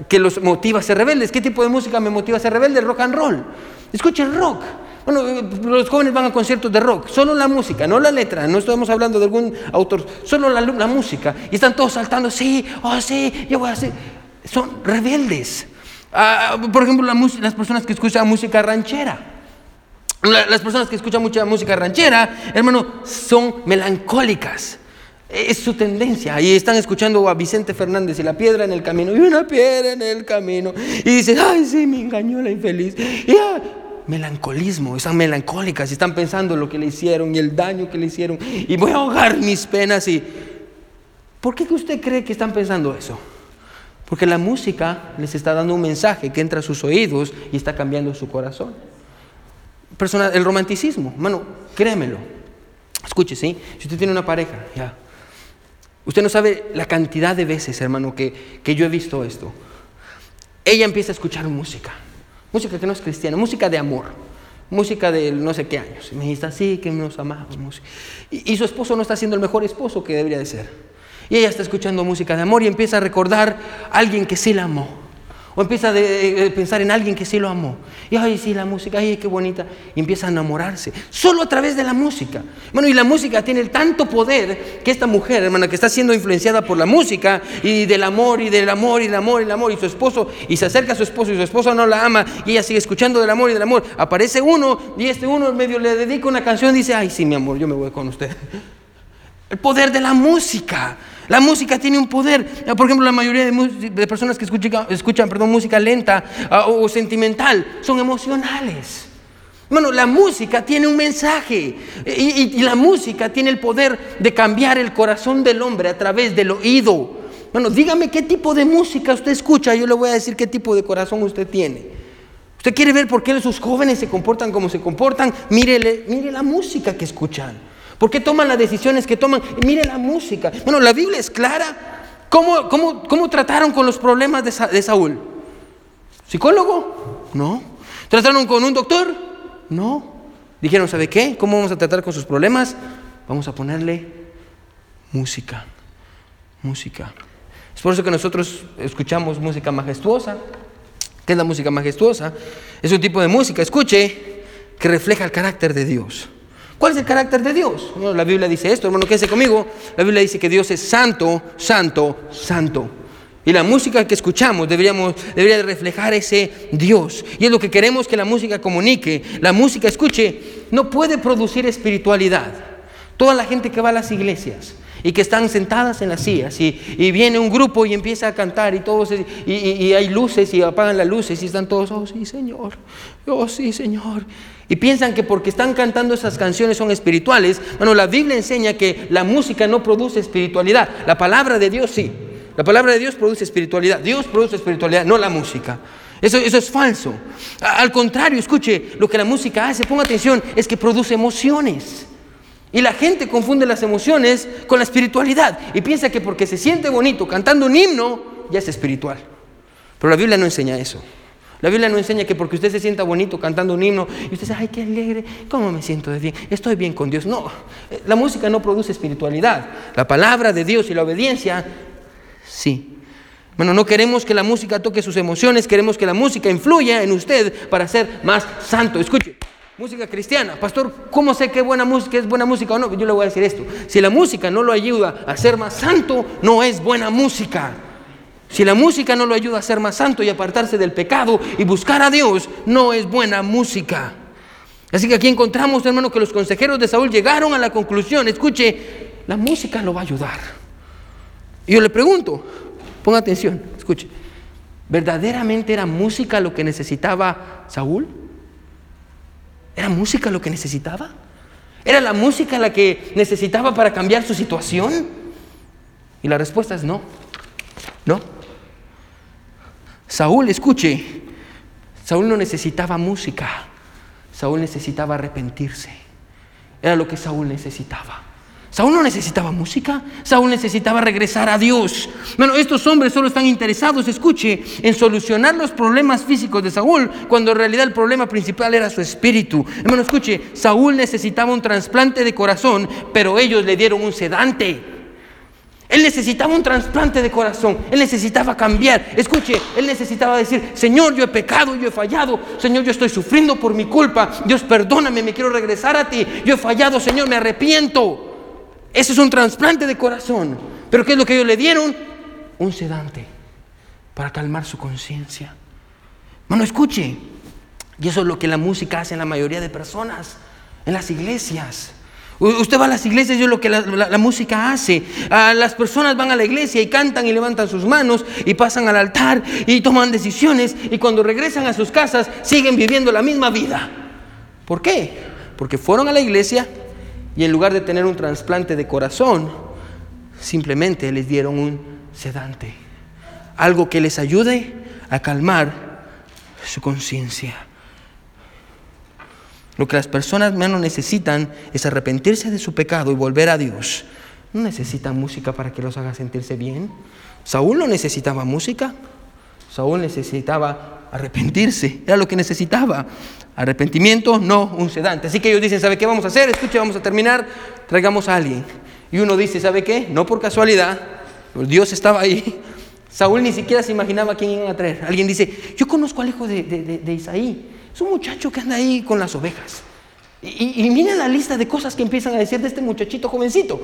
que los motiva a ser rebeldes. ¿Qué tipo de música me motiva a ser rebelde? Rock and roll. Escuchen rock. Bueno, los jóvenes van a conciertos de rock, solo la música, no la letra, no estamos hablando de algún autor, solo la, música. Y están todos saltando, sí, oh sí, yo voy a hacer. Son rebeldes. Ah, por ejemplo, las personas que escuchan música ranchera. las personas que escuchan mucha música ranchera, hermano, son melancólicas. Es su tendencia. Y están escuchando a Vicente Fernández y la piedra en el camino. Y una piedra en el camino. Y dicen, ay, sí, me engañó la infeliz. Y, melancolismo, están melancólicas están pensando lo que le hicieron y el daño que le hicieron y voy a ahogar mis penas y ¿por qué usted cree que están pensando eso? Porque la música les está dando un mensaje que entra a sus oídos y está cambiando su corazón. Personal, el romanticismo, hermano, créemelo. Escuche, ¿sí? Si usted tiene una pareja, ya. Usted no sabe la cantidad de veces, hermano, que, que yo he visto esto. Ella empieza a escuchar música música que no es cristiana, música de amor, música de no sé qué años. Me dice, así que nos amamos. Y, y su esposo no está siendo el mejor esposo que debería de ser. Y ella está escuchando música de amor y empieza a recordar a alguien que sí la amó. O empieza a pensar en alguien que sí lo amó. Y ay, sí, la música, ay, qué bonita. Y empieza a enamorarse. Solo a través de la música. Bueno, y la música tiene tanto poder que esta mujer, hermana, que está siendo influenciada por la música y del amor y del amor y del amor y del amor. Y su esposo, y se acerca a su esposo y su esposo no la ama. Y ella sigue escuchando del amor y del amor. Aparece uno y este uno medio le dedica una canción y dice, ay, sí, mi amor, yo me voy con usted. El poder de la música. La música tiene un poder. Por ejemplo, la mayoría de, personas que escuchan, escuchan perdón, música lenta ah, o, sentimental son emocionales. Bueno, la música tiene un mensaje y, la música tiene el poder de cambiar el corazón del hombre a través del oído. Bueno, dígame qué tipo de música usted escucha, yo le voy a decir qué tipo de corazón usted tiene. Usted quiere ver por qué esos jóvenes se comportan como se comportan, mírele, mire la música que escuchan. ¿Por qué toman las decisiones que toman? Mire la música. Bueno, la Biblia es clara. ¿Cómo, cómo, trataron con los problemas de, de Saúl? ¿Psicólogo? No. ¿Trataron con un doctor? No. Dijeron, ¿sabe qué? ¿Cómo vamos a tratar con sus problemas? Vamos a ponerle música. Música. Es por eso que nosotros escuchamos música majestuosa. ¿Qué es la música majestuosa? Es un tipo de música, escuche, que refleja el carácter de Dios. ¿Cuál es el carácter de Dios? la Biblia dice esto, hermano, quédese conmigo. La Biblia dice que Dios es santo, santo, santo. Y la música que escuchamos deberíamos, debería reflejar ese Dios. Y es lo que queremos que la música comunique. La música, escuche, no puede producir espiritualidad. Toda la gente que va a las iglesias y que están sentadas en las sillas y, viene un grupo y empieza a cantar y todos y, hay luces y apagan las luces y están todos, oh sí Señor, oh sí Señor. Y piensan que porque están cantando esas canciones son espirituales. Bueno, la Biblia enseña que la música no produce espiritualidad. La palabra de Dios sí. La palabra de Dios produce espiritualidad. Dios produce espiritualidad, no la música. Eso, eso es falso. Al contrario, escuche, lo que la música hace, ponga atención, es que produce emociones. Y la gente confunde las emociones con la espiritualidad y piensa que porque se siente bonito cantando un himno, ya es espiritual. Pero la Biblia no enseña eso. La Biblia no enseña que porque usted se sienta bonito cantando un himno y usted dice, ay, qué alegre, ¿cómo me siento de bien? Estoy bien con Dios. No, eh, la música no produce espiritualidad. La palabra de Dios y la obediencia, sí. Bueno, no queremos que la música toque sus emociones, queremos que la música influya en usted para ser más santo. Escuche. Música cristiana. Pastor, ¿cómo sé qué buena música es buena música o no? Yo le voy a decir esto. Si la música no lo ayuda a ser más santo, no es buena música. Si la música no lo ayuda a ser más santo y apartarse del pecado y buscar a Dios, no es buena música. Así que aquí encontramos, hermano, que los consejeros de Saúl llegaron a la conclusión, escuche, la música lo va a ayudar. Y yo le pregunto, ponga atención, escuche, ¿verdaderamente era música lo que necesitaba Saúl? ¿Era música lo que necesitaba? ¿Era la música la que necesitaba para cambiar su situación? Y la respuesta es no. No. Saúl, escuche, Saúl no necesitaba música. Saúl necesitaba arrepentirse. Era lo que Saúl necesitaba. Saúl no necesitaba música, Saúl necesitaba regresar a Dios. Bueno, estos hombres solo están interesados, escuche, en solucionar los problemas físicos de Saúl, cuando en realidad el problema principal era su espíritu. Hermano, escuche, Saúl necesitaba un trasplante de corazón, pero ellos le dieron un sedante. Él necesitaba un trasplante de corazón, él necesitaba cambiar. Escuche, él necesitaba decir, Señor, yo he pecado, yo he fallado, Señor, yo estoy sufriendo por mi culpa, Dios perdóname, me quiero regresar a ti, yo he fallado, Señor, me arrepiento. Ese es un trasplante de corazón. Pero ¿qué es lo que ellos le dieron? Un sedante para calmar su conciencia. Bueno, escuche. Y eso es lo que la música hace en la mayoría de personas, en las iglesias. Usted va a las iglesias y es lo que la, música hace. las personas van a la iglesia y cantan y levantan sus manos y pasan al altar y toman decisiones y cuando regresan a sus casas siguen viviendo la misma vida. ¿Por qué? Porque fueron a la iglesia, y en lugar de tener un trasplante de corazón, simplemente les dieron un sedante. Algo que les ayude a calmar su conciencia. Lo que las personas menos necesitan es arrepentirse de su pecado y volver a Dios. No necesitan música para que los haga sentirse bien. Saúl no necesitaba música. Saúl necesitaba arrepentirse. Era lo que necesitaba. Arrepentimiento, no un sedante. Así que ellos dicen, ¿sabe qué vamos a hacer? Escuche, vamos a terminar, traigamos a alguien. Y uno dice, ¿sabe qué? No por casualidad, Dios estaba ahí. [laughs] Saúl ni siquiera se imaginaba quién iban a traer. Alguien dice, yo conozco al hijo de, Isaí. Es un muchacho que anda ahí con las ovejas. Y, y, la lista de cosas que empiezan a decir de este muchachito jovencito.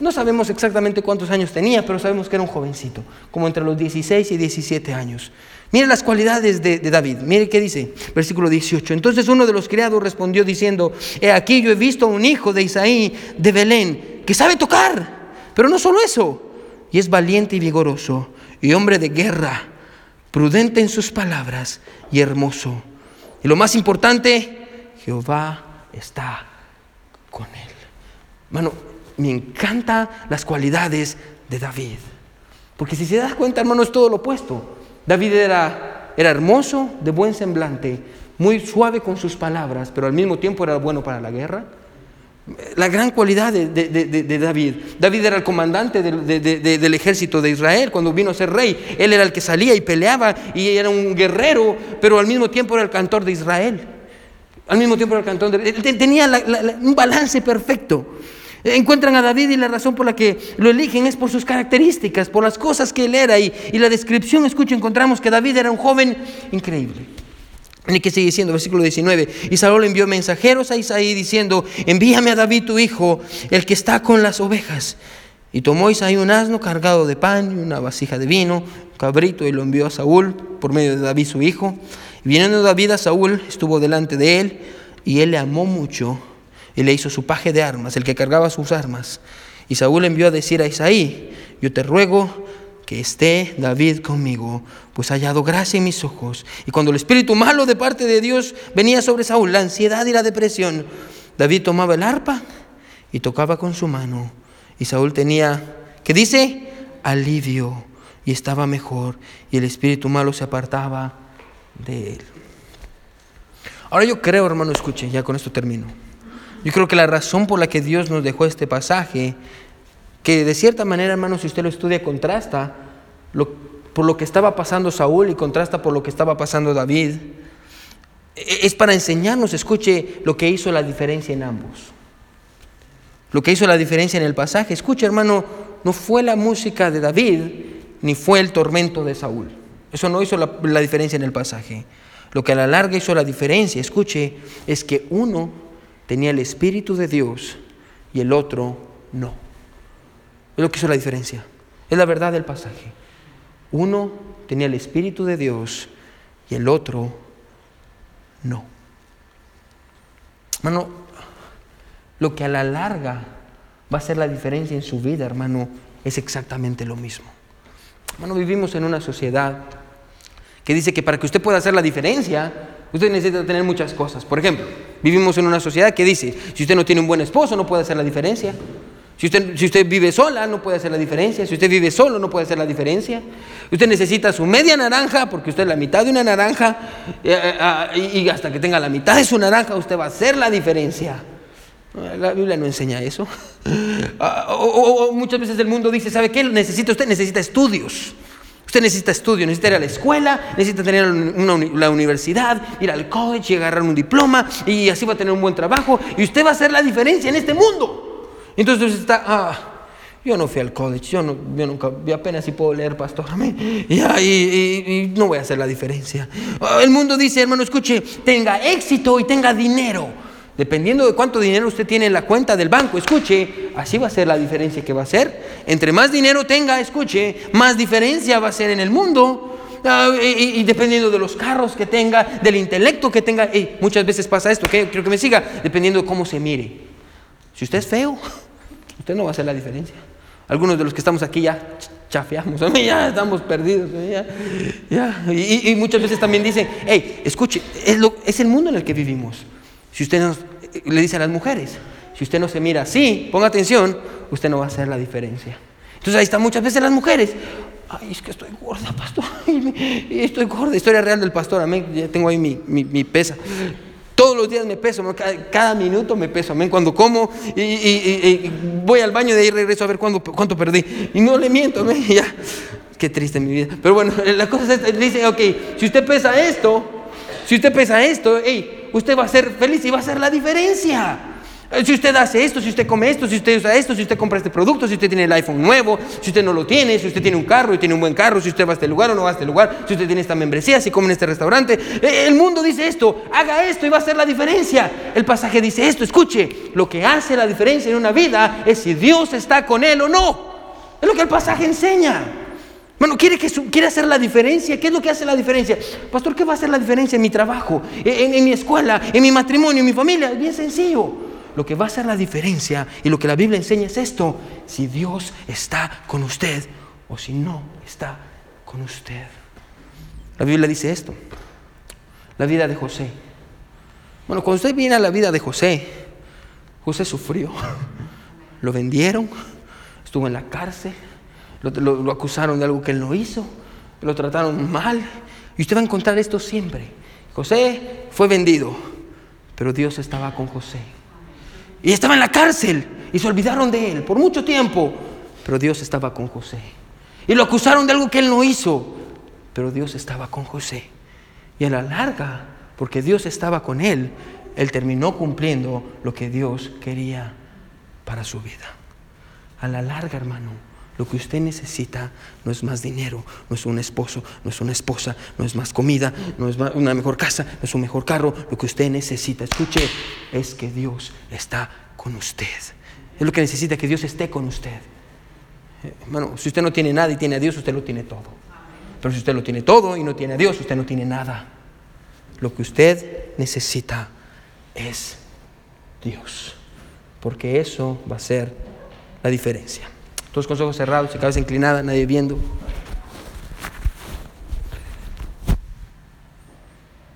No sabemos exactamente cuántos años tenía, pero sabemos que era un jovencito, como entre los 16 y 17 años. Mire las cualidades de, David. Mire qué dice, versículo 18. Entonces uno de los criados respondió diciendo, he aquí yo he visto a un hijo de Isaí de Belén que sabe tocar, pero no solo eso, y es valiente y vigoroso, y hombre de guerra, prudente en sus palabras y hermoso. Y lo más importante, Jehová está con él. Hermano, me encantan las cualidades de David. Porque si se da cuenta, hermano, es todo lo opuesto. David era, era hermoso, de buen semblante, muy suave con sus palabras, pero al mismo tiempo era bueno para la guerra. La gran cualidad de, David. David era el comandante del ejército de Israel cuando vino a ser rey. Él era el que salía y peleaba y era un guerrero, pero al mismo tiempo era el cantor de Israel. Al mismo tiempo era el cantor de... Él tenía un balance perfecto. Encuentran a David y la razón por la que lo eligen es por sus características, por las cosas que él era. Y, la descripción, escucha, encontramos que David era un joven increíble. Y que sigue diciendo, versículo 19, y Saúl envió mensajeros a Isaí diciendo, envíame a David tu hijo, el que está con las ovejas. Y tomó Isaí un asno cargado de pan y una vasija de vino, un cabrito, y lo envió a Saúl por medio de David su hijo. Y viniendo David a Saúl, estuvo delante de él, y él le amó mucho, y le hizo su paje de armas, el que cargaba sus armas. Y Saúl envió a decir a Isaí, yo te ruego que esté David conmigo, pues ha hallado gracia en mis ojos. Y cuando el espíritu malo de parte de Dios venía sobre Saúl, la ansiedad y la depresión, David tomaba el arpa y tocaba con su mano. Y Saúl tenía, ¿qué dice? Alivio y estaba mejor. Y el espíritu malo se apartaba de él. Ahora yo creo, hermano, escuche, ya con esto termino. Yo creo que la razón por la que Dios nos dejó este pasaje que de cierta manera, hermano, si usted lo estudia, contrasta por lo que estaba pasando Saúl y contrasta por lo que estaba pasando David. E, es para enseñarnos, escuche, lo que hizo la diferencia en ambos. Lo que hizo la diferencia en el pasaje. Escuche, hermano, no fue la música de David ni fue el tormento de Saúl. Eso no hizo la, la diferencia en el pasaje. Lo que a la larga hizo la diferencia, escuche, es que uno tenía el Espíritu de Dios y el otro no. Es lo que hizo la diferencia. Es la verdad del pasaje. Uno tenía el Espíritu de Dios y el otro no. Hermano, lo que a la larga va a ser la diferencia en su vida, hermano, es exactamente lo mismo. Hermano, vivimos en una sociedad que dice que para que usted pueda hacer la diferencia, usted necesita tener muchas cosas. Por ejemplo, vivimos en una sociedad que dice, si usted no tiene un buen esposo, no puede hacer la diferencia. Si usted, vive sola, no puede hacer la diferencia. Si usted vive solo, no puede hacer la diferencia. Usted necesita su media naranja, porque usted es la mitad de una naranja, eh, eh, ah, y hasta que tenga la mitad de su naranja, usted va a hacer la diferencia. La Biblia no enseña eso. [laughs] Ah, o, muchas veces el mundo dice, ¿sabe qué? Necesita usted, necesita estudios. Usted necesita estudios, necesita ir a la escuela, necesita tener la universidad, ir al college y agarrar un diploma, y así va a tener un buen trabajo, y usted va a hacer la diferencia en este mundo. Entonces está, ah, yo no fui al college, yo, no, yo nunca, yo apenas si puedo leer, pastor, [laughs] amén. Y, y, no voy a hacer la diferencia. Ah, el mundo dice, hermano, escuche, tenga éxito y tenga dinero. Dependiendo de cuánto dinero usted tiene en la cuenta del banco, escuche, así va a ser la diferencia que va a ser. Entre más dinero tenga, escuche, más diferencia va a ser en el mundo. Ah, y, dependiendo de los carros que tenga, del intelecto que tenga, y muchas veces pasa esto, que quiero que me siga, dependiendo de cómo se mire. Si usted es feo, [laughs] usted no va a hacer la diferencia. Algunos de los que estamos aquí ya chafeamos, [laughs] ya estamos perdidos. Y, muchas veces también dicen, hey, escuche, es, es, el mundo en el que vivimos. Si usted nos, le dice a las mujeres, si usted no se mira así, ponga atención, usted no va a hacer la diferencia. Entonces ahí están muchas veces las mujeres. Ay, es que estoy gorda, pastor. [laughs] Estoy gorda. Historia real del pastor. Amén. Ya tengo ahí mi, mi, mi. Todos los días me peso, cada, minuto me peso, amén. Cuando como y, voy al baño de ahí regreso a ver cuánto perdí. Y no le miento, amén. [laughs] Ya. Qué triste mi vida. Pero bueno, [laughs] la cosa es, dice, ok, si usted pesa esto, si usted pesa esto, hey, usted va a ser feliz y va a hacer la diferencia. Eh, si usted hace esto, si usted come esto, si usted usa esto, si usted compra este producto, si usted tiene el iPhone nuevo, si usted no lo tiene, si usted tiene un carro y tiene un buen carro, si usted va a este lugar o no va a este lugar, si usted tiene esta membresía, si come en este restaurante. Eh, el mundo dice esto, haga esto y va a hacer la diferencia. El pasaje dice esto, escuche, lo que hace la diferencia en una vida es si Dios está con él o no. Es lo que el pasaje enseña. Bueno, ¿quiere, hacer la diferencia? ¿Qué es lo que hace la diferencia? Pastor, ¿qué va a hacer la diferencia en mi trabajo, en mi escuela, en mi matrimonio, en mi familia? Es bien sencillo. lo que va a hacer la diferencia y lo que la Biblia enseña es esto, si Dios está con usted o si no está con usted. La Biblia dice esto, la vida de José. Bueno, cuando usted viene a la vida de José, José sufrió, [laughs] lo vendieron, estuvo en la cárcel, lo, acusaron de algo que él no hizo, lo trataron mal, y usted va a encontrar esto siempre. José fue vendido, pero Dios estaba con José. Y estaba en la cárcel y se olvidaron de él por mucho tiempo, pero Dios estaba con José. Y lo acusaron de algo que él no hizo, pero Dios estaba con José. Y a la larga, porque Dios estaba con él, él terminó cumpliendo lo que Dios quería para su vida. A la larga, hermano, lo que usted necesita no es más dinero, no es un esposo, no es una esposa, no es más comida, no es una mejor casa, no es un mejor carro. Lo que usted necesita, escuche, es que Dios está con usted. Es lo que necesita, que Dios esté con usted. Bueno, si usted no tiene nada y tiene a Dios, usted lo tiene todo. Pero si usted lo tiene todo y no tiene a Dios, usted no tiene nada. Lo que usted necesita es Dios. Porque eso va a ser la diferencia. Todos con ojos cerrados cabeza inclinada, nadie viendo.